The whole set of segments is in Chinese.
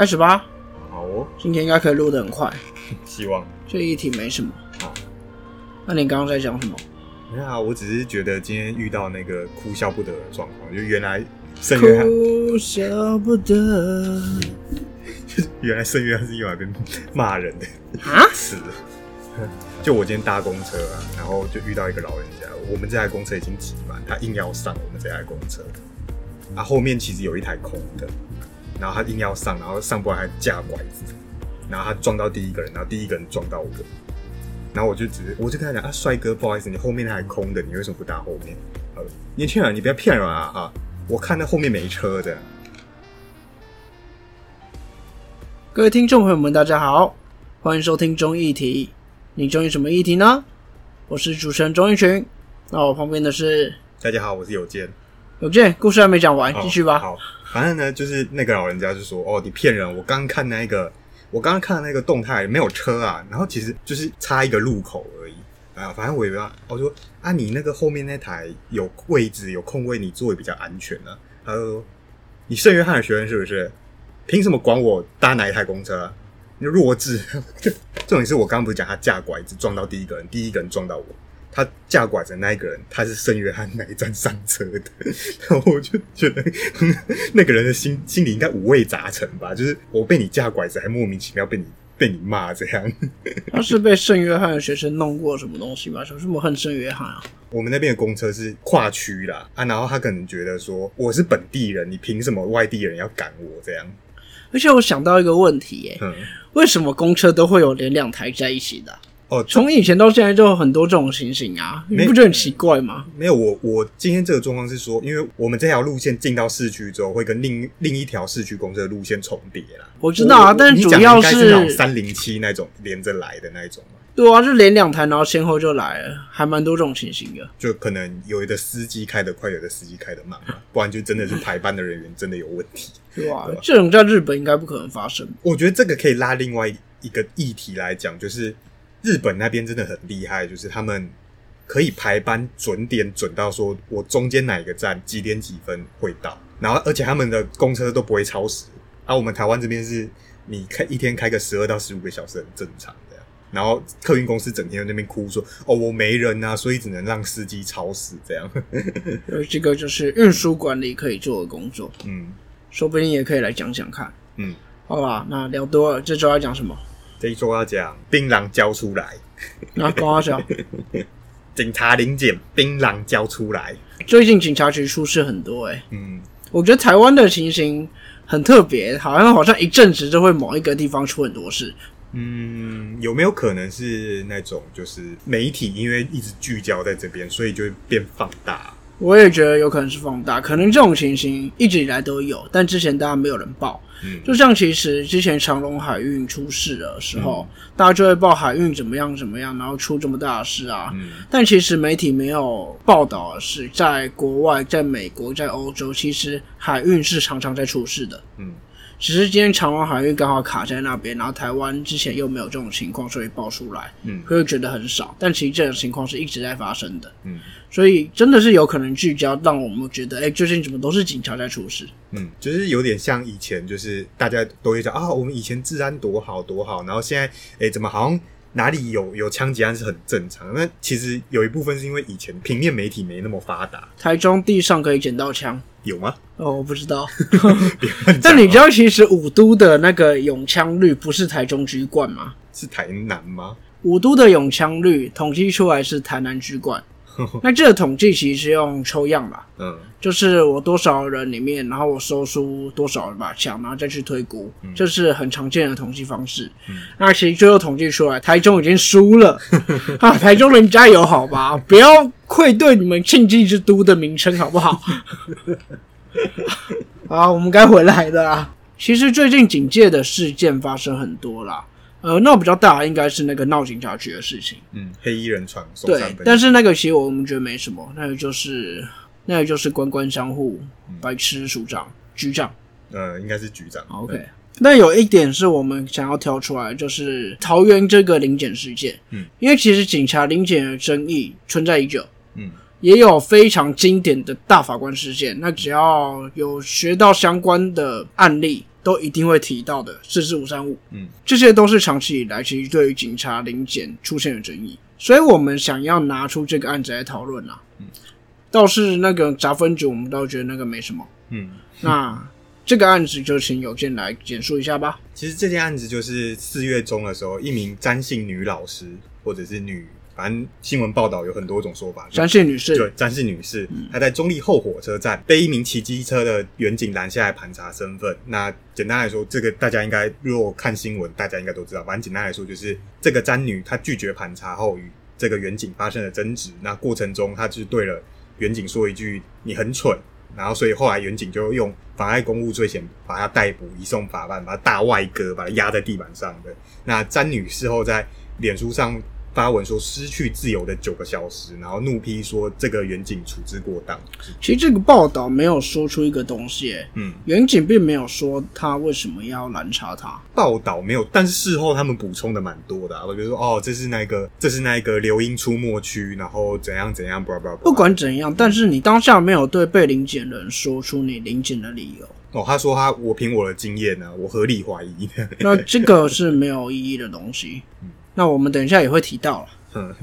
开始吧，好哦，今天应该可以录得很快。希望。这一题没什么。好，那你刚刚在讲什么？没有啊，我只是觉得今天遇到那个哭笑不得的状况，就原来圣约翰，哭笑不得 原来圣约翰是用来被骂人的啊！词。就我今天搭公车啊，然后就遇到一个老人家，我们这台公车已经挤满，他硬要上我们这台公车，啊，后面其实有一台空的，然后他硬要上，然后上不来还架拐子，然后他撞到第一个人，然后第一个人撞到我，然后我就只是我就跟他讲啊，帅哥，不好意思，你后面还空的，你为什么不搭后面？呃，年轻人，你不要骗人啊啊！我看那后面没车的。各位听众朋友们，大家好，欢迎收听中议题。你中意什么议题呢？我是主持人钟义群。那我旁边的是大家好，我是有健。有健，故事还没讲完，继续吧。好，反正呢，就是那个老人家就说：“哦，你骗人！我刚看那个，我刚刚看那个动态没有车啊，然后其实就是差一个路口而已啊。反正我也不知道，我说啊，你那个后面那台有位置有空位，你座位比较安全呢。他说你圣约翰的学生是不是？凭什么管我搭哪一台公车？”弱智，重点是我刚刚不是讲他架拐子撞到第一个人，第一个人撞到我，他架拐子那一个人，他是圣约翰那一站上车的？然后我就觉得 那个人的心心里应该五味杂陈吧，就是我被你架拐子，还莫名其妙被你被你骂这样。他是被圣约翰的学生弄过什么东西吗？什么恨圣约翰啊？我们那边的公车是跨区啦啊，然后他可能觉得说我是本地人，你凭什么外地人要赶我这样？而且我想到一个问题，耶，为什么公车都会有连两台在一起的？哦，从以前到现在就有很多这种情形啊，你不觉得很奇怪吗？没有，我我今天这个状况是说，因为我们这条路线进到市区之后，会跟另另一条市区公车的路线重叠啦。我知道啊，但是主要是三零七那种连着来的那一种嘛。对啊，就连两台，然后先后就来了，还蛮多这种情形的。就可能有的司机开得快，有的司机开得慢嘛，不然就真的是排班的人员真的有问题，对吧？这种在日本应该不可能发生。我觉得这个可以拉另外一个议题来讲，就是日本那边真的很厉害，就是他们可以排班准点准到说我中间哪一个站几点几分会到，然后而且他们的公车都不会超时。而我们台湾这边是你开一天开个十二到十五个小时很正常。然后客运公司整天在那边哭说：“哦，我没人啊，所以只能让司机超时这样。”这个就是运输管理可以做的工作。嗯，说不定也可以来讲讲看。嗯，好吧，那聊多了，这周要讲什么？这一周要讲槟榔交出来。那跟我讲，警察临检，槟榔交出来。最近警察局出事很多哎。嗯，我觉得台湾的情形很特别，好像好像一阵子就会某一个地方出很多事。嗯，有没有可能是那种就是媒体因为一直聚焦在这边，所以就会变放大？我也觉得有可能是放大，可能这种情形一直以来都有，但之前大家没有人报。嗯，就像其实之前长隆海运出事的时候，大家就会报海运怎么样怎么样，然后出这么大的事啊。嗯，但其实媒体没有报道的是，在国外，在美国，在欧洲，其实海运是常常在出事的。嗯。只是今天长荣海运刚好卡在那边，然后台湾之前又没有这种情况，所以爆出来，嗯，会觉得很少。但其实这种情况是一直在发生的，嗯，所以真的是有可能聚焦，让我们觉得，哎，最近怎么都是警察在出事？嗯，就是有点像以前，就是大家都会讲啊，我们以前治安多好多好，然后现在，哎，怎么好像哪里有有枪击案是很正常？那其实有一部分是因为以前平面媒体没那么发达，台中地上可以捡到枪。有吗？哦，我不知道。但你知道，其实五都的那个永枪率不是台中居冠吗？是台南吗？五都的永枪率统计出来是台南居冠。那这个统计其实是用抽样吧？嗯，就是我多少人里面，然后我收出多少把枪，然后再去推估，这是很常见的统计方式。那其实最后统计出来，台中已经输了 啊！台中人加油，好吧，不要愧对你们庆忌之都的名称，好不好？好，我们该回来的啦。其实最近警戒的事件发生很多啦。呃，闹比较大应该是那个闹警察局的事情。嗯，黑衣人闯。对，但是那个其实我们觉得没什么，那个就是那个就是官官相护，白痴署长局长。呃，应该是局长。OK，那有一点是我们想要挑出来，就是桃园这个临检事件。嗯，因为其实警察临检的争议存在已久。嗯。也有非常经典的大法官事件，那只要有学到相关的案例，都一定会提到的四四五三五，嗯，这些都是长期以来其实对于警察临检出现的争议，所以我们想要拿出这个案子来讨论啊。嗯，倒是那个杂分局，我们倒觉得那个没什么。嗯，那这个案子就请有健来简述一下吧。其实这件案子就是四月中的时候，一名詹姓女老师或者是女。反正新闻报道有很多种说法。詹姓女士，对，詹姓女士，她在中立后火车站被一名骑机车的远警拦下来盘查身份。那简单来说，这个大家应该如果看新闻，大家应该都知道。反正简单来说，就是这个詹女她拒绝盘查后，与这个远警发生了争执。那过程中，她就对了远警说一句：“你很蠢。”然后，所以后来远警就用妨碍公务罪嫌把她逮捕，移送法办，把她大外割，把她压在地板上的。那詹女事后在脸书上。发文说失去自由的九个小时，然后怒批说这个远景处置过当。其实这个报道没有说出一个东西，嗯，远景并没有说他为什么要拦查他。报道没有，但是事后他们补充的蛮多的。我觉得说，哦，这是那个，这是那个流音出没区，然后怎样怎样，不管怎样，但是你当下没有对被临检人说出你临检的理由。哦，他说他我凭我的经验呢，我合理怀疑。那这个是没有意义的东西。那我们等一下也会提到了，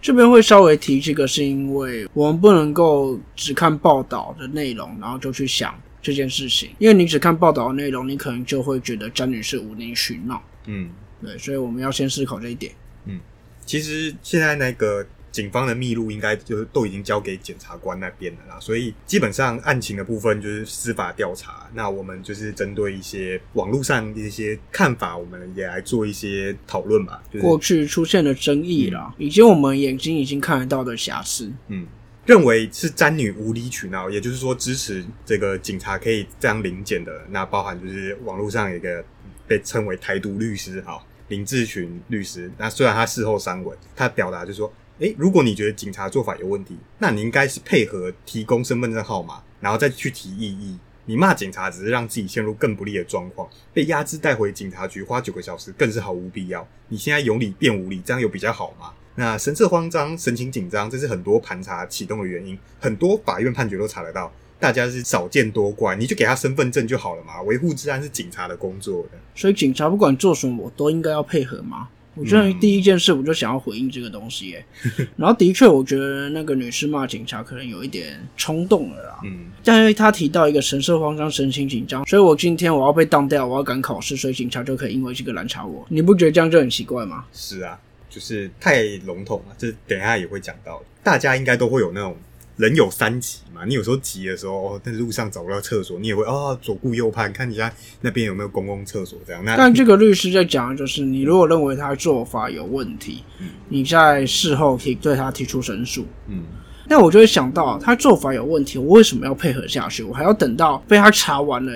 这边会稍微提这个，是因为我们不能够只看报道的内容，然后就去想这件事情，因为你只看报道的内容，你可能就会觉得詹女士无理取闹。嗯，对，所以我们要先思考这一点。嗯，其实现在那个。警方的密录应该就是都已经交给检察官那边了啦，所以基本上案情的部分就是司法调查。那我们就是针对一些网络上的一些看法，我们也来做一些讨论吧。过去出现的争议啦，以及我们眼睛已经看得到的瑕疵，嗯，认为是詹女无理取闹，也就是说支持这个警察可以这样临检的。那包含就是网络上有一个被称为台独律师哈林志群律师。那虽然他事后删文，他表达就是说。诶，如果你觉得警察做法有问题，那你应该是配合提供身份证号码，然后再去提异议。你骂警察只是让自己陷入更不利的状况，被压制带回警察局花九个小时更是毫无必要。你现在有理变无理，这样有比较好吗？那神色慌张、神情紧张，这是很多盘查启动的原因。很多法院判决都查得到，大家是少见多怪，你就给他身份证就好了嘛。维护治安是警察的工作的，所以警察不管做什么，我都应该要配合吗？我觉得第一件事，我就想要回应这个东西，哎，然后的确，我觉得那个女士骂警察可能有一点冲动了啦。嗯，但是她提到一个神色慌张、神情紧张，所以我今天我要被当掉，我要赶考试，所以警察就可以因为这个拦查我。你不觉得这样就很奇怪吗？是啊，就是太笼统了。这等一下也会讲到，大家应该都会有那种。人有三急嘛，你有时候急的时候，哦，在路上找不到厕所，你也会哦左顾右盼，看一下那边有没有公共厕所这样。那但这个律师在讲的就是，你如果认为他做法有问题，你在事后可以对他提出申诉。嗯，那我就会想到，他做法有问题，我为什么要配合下去？我还要等到被他查完了，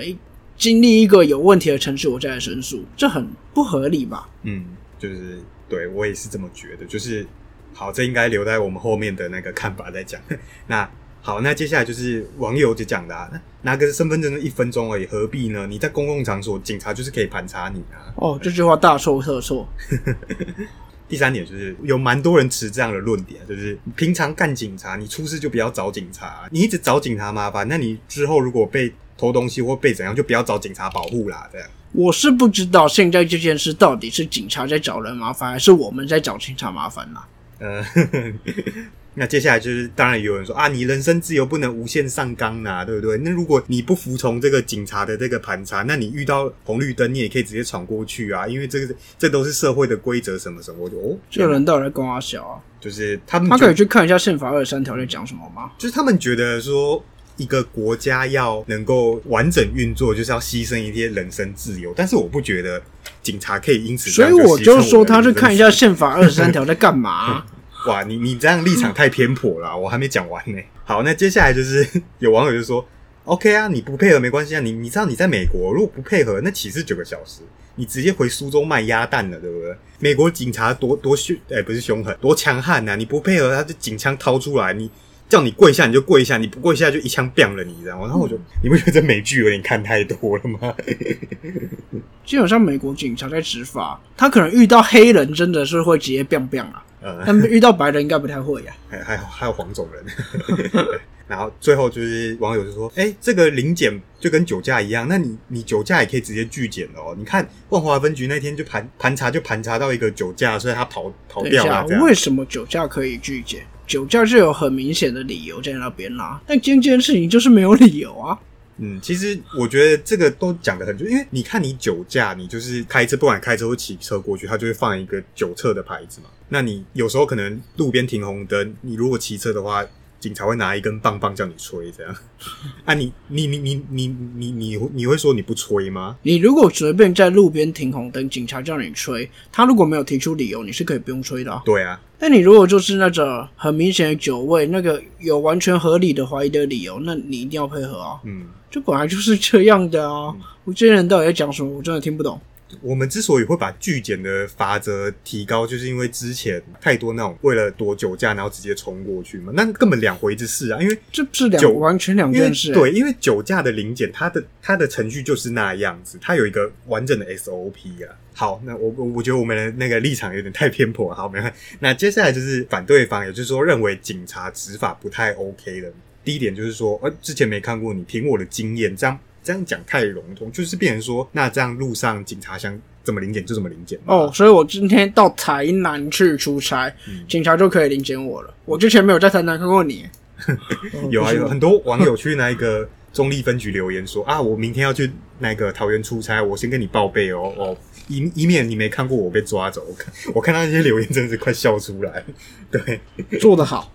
经历一个有问题的程序，我再来申诉，这很不合理吧？嗯，就是对我也是这么觉得，就是。好，这应该留在我们后面的那个看法再讲。那好，那接下来就是网友就讲的，啊，拿个身份证一分钟而已，何必呢？你在公共场所，警察就是可以盘查你啊。哦，这句话大错特错。第三点就是有蛮多人持这样的论点，就是平常干警察，你出事就不要找警察，你一直找警察麻烦，那你之后如果被偷东西或被怎样，就不要找警察保护啦。这样，我是不知道现在这件事到底是警察在找人麻烦，还是我们在找警察麻烦啦。呃，那接下来就是，当然有人说啊，你人身自由不能无限上纲呐，对不对？那如果你不服从这个警察的这个盘查，那你遇到红绿灯，你也可以直接闯过去啊，因为这个这都是社会的规则，什么什么。我就哦，这个人到底在跟我小啊？就是他们，他可以去看一下宪法二十三条在讲什么吗？就是他们觉得说，一个国家要能够完整运作，就是要牺牲一些人身自由，但是我不觉得警察可以因此，所以我就说他去看一下宪法二十三条在干嘛。哇，你你这样立场太偏颇了，我还没讲完呢。好，那接下来就是 有网友就说：“OK 啊，你不配合没关系啊，你你知道你在美国，如果不配合，那岂是九个小时？你直接回苏州卖鸭蛋了，对不对？美国警察多多凶，哎，不是凶狠，多强悍呐！你不配合，他就警枪掏出来，你叫你跪下你就跪下，你不跪下就一枪毙了你，知道吗？然后我就，你不觉得美剧有点看太多了吗？基本上美国警察在执法，他可能遇到黑人真的是会直接毙毙啊。他们遇到白人应该不太会 呀，还还有还有黄种人。然后最后就是网友就说：“哎、这个临检就跟酒驾一样，那你你酒驾也可以直接拒检的哦。你看万华分局那天就盘盘查就盘查到一个酒驾，所以他跑跑等一下掉了，为什么酒驾可以拒检？酒驾就有很明显的理由在那边啦，但今天这件事情就是没有理由啊。嗯，其实我觉得这个都讲的很准，因为你看你酒驾，你就是开车，不管开车或骑车过去，他就会放一个酒测的牌子嘛。那你有时候可能路边停红灯，你如果骑车的话，警察会拿一根棒棒叫你吹，这样。啊你，你你你你你你你你会说你不吹吗？你如果随便在路边停红灯，警察叫你吹，他如果没有提出理由，你是可以不用吹的、啊。对啊，但你如果就是那种很明显的酒味，那个有完全合理的怀疑的理由，那你一定要配合啊。嗯。这本来就是这样的啊！我这些人到底在讲什么？我真的听不懂。我们之所以会把拒检的罚则提高，就是因为之前太多那种为了躲酒驾，然后直接冲过去嘛，那根本两回之事啊。因为这是两酒完全两因为件事、欸。对，因为酒驾的临检，它的它的程序就是那样子，它有一个完整的 SOP 啊。好，那我我我觉得我们的那个立场有点太偏颇了。好，没关系。那接下来就是反对方，也就是说认为警察执法不太 OK 的。第一点就是说，呃，之前没看过你，凭我的经验，这样这样讲太笼统，就是变成说，那这样路上警察想怎么临检就怎么临检哦，所以我今天到台南去出差，嗯警察就可以临检我了。我之前没有在台南看过你。哦 有啊，有很多网友去那个中立分局留言说啊，我明天要去那个桃园出差，我先跟你报备哦哦，以以免你没看过我被抓走。我 看我看到那些留言真的是快笑出来。对，做得好。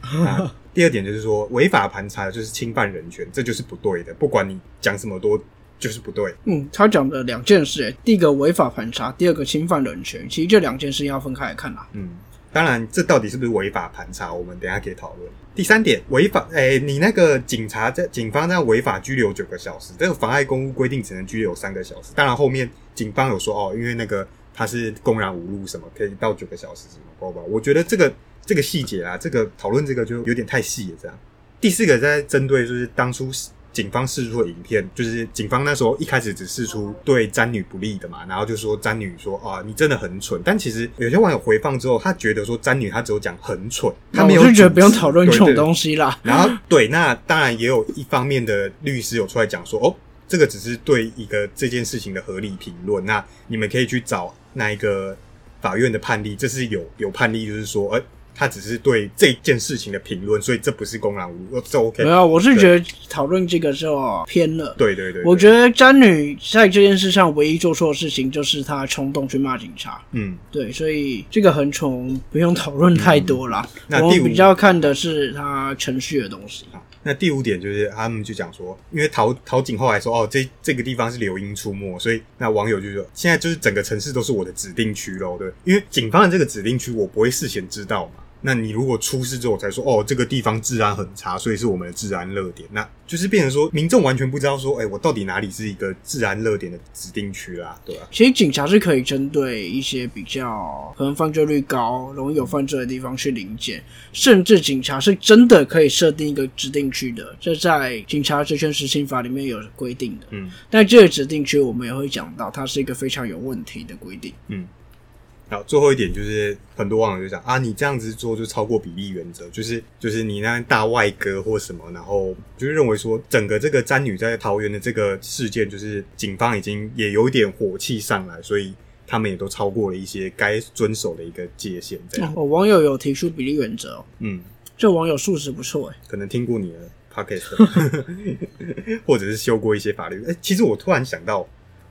啊，第二点就是说违法盘查就是侵犯人权，这就是不对的，不管你讲什么多就是不对。嗯，他讲的两件事，欸第一个违法盘查，第二个侵犯人权。其实这两件事要分开来看啦。嗯，当然，这到底是不是违法盘查，我们等一下可以讨论。第三点，违法，诶、你那个警察在警方这样违法拘留九个小时，这个妨碍公务规定只能拘留三个小时。当然，后面警方有说哦，因为那个他是公然侮辱什么，可以到九个小时什么，包包。我觉得这个这个细节啊，这个讨论这个就有点太细了。这样，第四个在针对就是当初警方释出的影片，就是警方那时候一开始只释出对詹女不利的嘛，然后就说詹女说啊你真的很蠢，但其实有些网友回放之后，他觉得说詹女她只有讲很蠢，他没有我是觉得不用讨论这种东西啦。然后对，那当然也有一方面的律师有出来讲说，哦，这个只是对一个这件事情的合理评论，那你们可以去找那一个法院的判例，这是有有判例，就是说，呃，他只是对这件事情的评论，所以这不是公然侮辱，呃这 OK 没。有，我是觉得讨论这个就偏了。对对对，我得，觉得詹女在这件事上唯一做错的事情就是她冲动去骂警察。嗯，对，所以这个很宠不用讨论太多啦。那第五我们比较看的是她程序的东西。好，那第五点就是他们就讲说，因为陶陶警后来说，哦，这这个地方是流莺出没，所以那网友就说，现在就是整个城市都是我的指定区喽，对，因为警方的这个指定区我不会事先知道嘛。那你如果出事之后才说，哦，这个地方治安很差，所以是我们的治安热点，那就是变成说民众完全不知道说，哎、我到底哪里是一个治安热点的指定区啦，对吧、其实警察是可以针对一些比较可能犯罪率高、容易有犯罪的地方去临检，甚至警察是真的可以设定一个指定区的，这在《警察职权实行法》里面有规定的。嗯但这个指定区我们也会讲到，它是一个非常有问题的规定。嗯。好，最后一点就是很多网友就讲啊，你这样子做就超过比例原则，就是就是你那大外哥或什么，然后就是认为说整个这个詹女在桃园的这个事件，就是警方已经也有一点火气上来，所以他们也都超过了一些该遵守的一个界限，这样。哦，网友有提出比例原则、哦，嗯，这网友素质不错诶。可能听过你的 podcast，或者是修过一些法律。哎、其实我突然想到，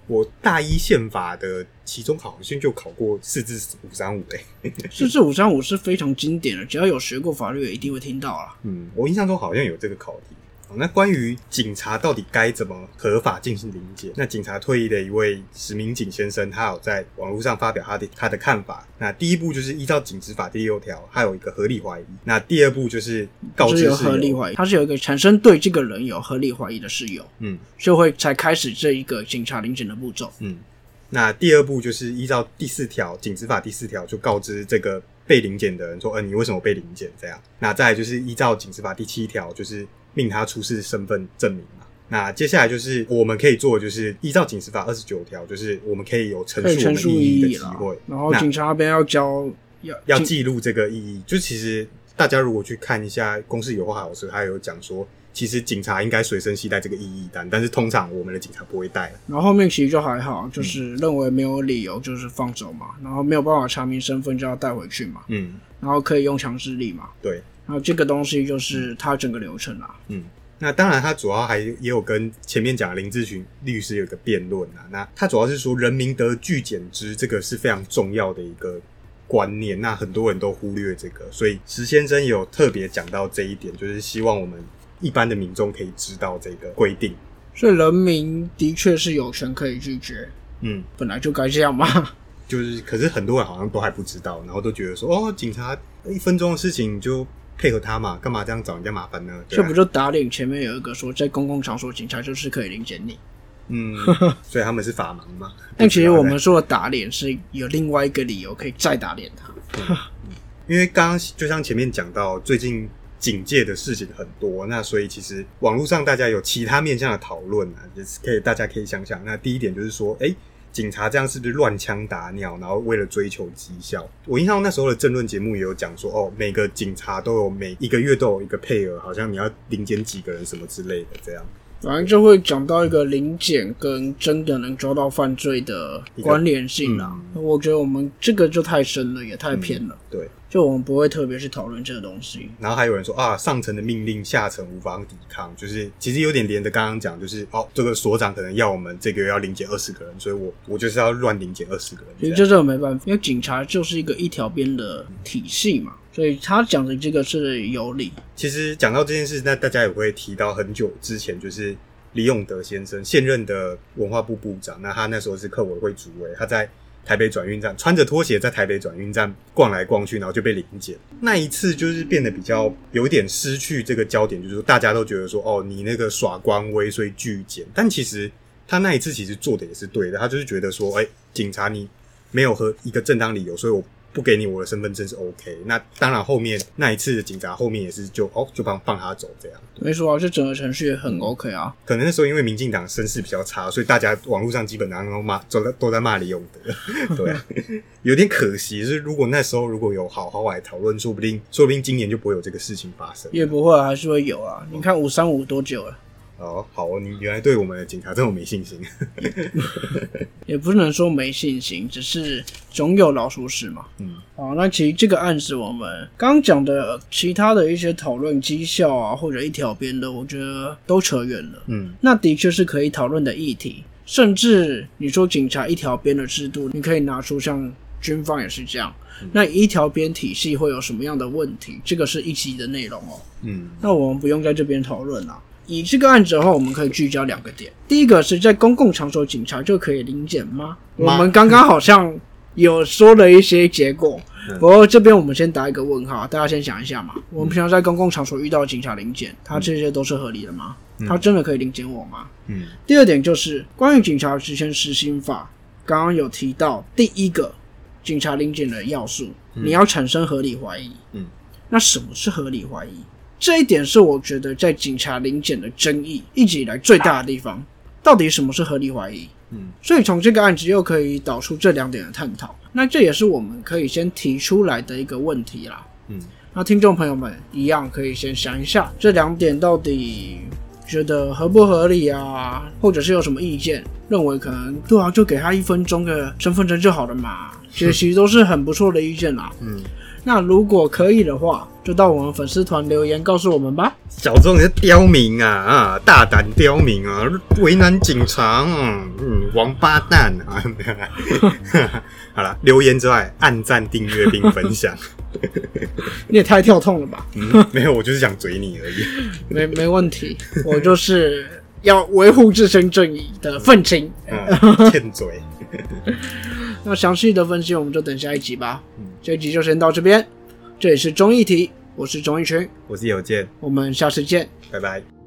我大一宪法的期中考好像就考过四至五三五诶。四至五三五是非常经典的，只要有学过法律，的一定会听到啦。嗯，我印象中好像有这个考题。好那关于警察到底该怎么合法进行临检？那警察退役的一位史明景先生，他有在网络上发表他的他的看法。那第一步就是依照警职法第六条，他有一个合理怀疑。那第二步就是告知是有。合理怀疑，他是有一个产生对这个人有合理怀疑的事由，嗯就会才开始这一个警察临检的步骤。嗯。那第二步就是依照第四条警职法第四条，就告知这个被临检的人说，呃，你为什么被临检？这样。那再来就是依照警示法第七条，就是命他出示身份证明嘛。那接下来就是我们可以做的，就是依照警示法二十九条，就是我们可以有陈述陈述们异议的意义的机会，，然后警察那边要交要要警记录这个意义。就其实大家如果去看一下公司有话好说，他有讲说，其实警察应该随身携带这个异议单，但是通常我们的警察不会带。然后后面其实就还好，就是认为没有理由就是放走嘛，然后没有办法查明身份就要带回去嘛，嗯，然后可以用强制力嘛，对，然后这个东西就是它整个流程啊。嗯。那当然，他主要还也有跟前面讲的林志群律师有个辩论啊。那他主要是说，人民得拒减之，这个是非常重要的一个观念。那很多人都忽略这个，所以石先生有特别讲到这一点，就是希望我们一般的民众可以知道这个规定。所以人民的确是有权可以拒绝，嗯，本来就该这样嘛。就是，可是很多人好像都还不知道，然后都觉得说，哦，警察一分钟的事情就。配合他嘛，干嘛这样找人家麻烦呢？这不就打脸？前面有一个说，在公共场所，警察就是可以临检你。嗯，所以他们是法盲嘛？但其实我们说的打脸是有另外一个理由可以再打脸他。因为刚刚就像前面讲到，最近警戒的事情很多，那所以其实网络上大家有其他面向的讨论啊，也是可以大家可以想想。那第一点就是说，哎。警察这样是不是乱枪打鸟？然后为了追求绩效，我印象那时候的政论节目也有讲说，哦，每个警察都有每一个月都有一个配额，好像你要零检几个人什么之类的，这样。反正就会讲到一个临检跟真的能抓到犯罪的关联性啦。我觉得我们这个就太深了，也太偏了。对。就我们不会特别去讨论这个东西，然后还有人说啊，上层的命令下层无法抵抗，就是其实有点连着刚刚讲，就是哦，这个所长可能要我们这个月要临检二十个人，所以我我就是要乱临检二十个人。其实这这没办法，因为警察就是一个一条边的体系嘛，所以他讲的这个是有理。其实讲到这件事，那大家也会提到很久之前，就是李永德先生现任的文化部部长，那他那时候是客委会主委，他在。台北转运站穿着拖鞋在台北转运站逛来逛去，然后就被临检。那一次就是变得比较有点失去这个焦点，就是说大家都觉得说，哦，你那个耍官威，所以拒检。但其实他那一次其实做的也是对的，他就是觉得说，哎，警察你没有和一个正当理由，所以我。不给你我的身份证是 OK，那当然后面那一次的警察后面也是就哦就放放他走这样，没错啊，这整个程序也很 OK 啊。可能那时候因为民进党声势比较差，所以大家网络上基本上都骂，都在都在骂李永德，对，有点可惜。是如果那时候如果有好好来讨论，说不定说不定今年就不会有这个事情发生。也不会，还是会有啊。你看五三五多久了？哦，好哦，你原来对我们的警察这么没信心，也不能说没信心，只是总有老鼠屎嘛。嗯，好，那其实这个案子我们刚讲的其他的一些讨论绩效啊，或者一条边的，我觉得都扯远了。嗯，那的确是可以讨论的议题，甚至你说警察一条边的制度，你可以拿出像军方也是这样，那一条边体系会有什么样的问题？这个是一集的内容哦。嗯，那我们不用在这边讨论了。以这个案子的话，我们可以聚焦两个点。第一个是在公共场所，警察就可以临检吗？我们刚刚好像有说了一些结果，不过这边我们先打一个问号，大家先想一下嘛。我们平常在公共场所遇到警察临检，他这些都是合理的吗？他真的可以临检我吗？嗯。第二点就是关于警察职权实行法，刚刚有提到第一个警察临检的要素，你要产生合理怀疑。嗯。那什么是合理怀疑？这一点是我觉得在警察临检的争议一直以来最大的地方，到底什么是合理怀疑？嗯，所以从这个案子又可以导出这两点的探讨。那这也是我们可以先提出来的一个问题啦。嗯，那听众朋友们一样可以先想一下，这两点到底觉得合不合理啊？或者是有什么意见，认为可能对啊，就给他一分钟的身份证就好了嘛？其实 其实都是很不错的意见啦。嗯。那如果可以的话，就到我们粉丝团留言告诉我们吧。小众是刁民啊啊，大胆刁民啊，为难警察，嗯，王八蛋啊！好了，留言之外，按赞、订阅并分享。你也太跳痛了吧？没有，我就是想嘴你而已。没没问题，我就是要维护自身正义的愤青。欠嘴。那详细的分析，我们就等下一集吧。这一集就先到这边，这里是综艺题，我是综艺群，我是有健，我们下次见，拜拜。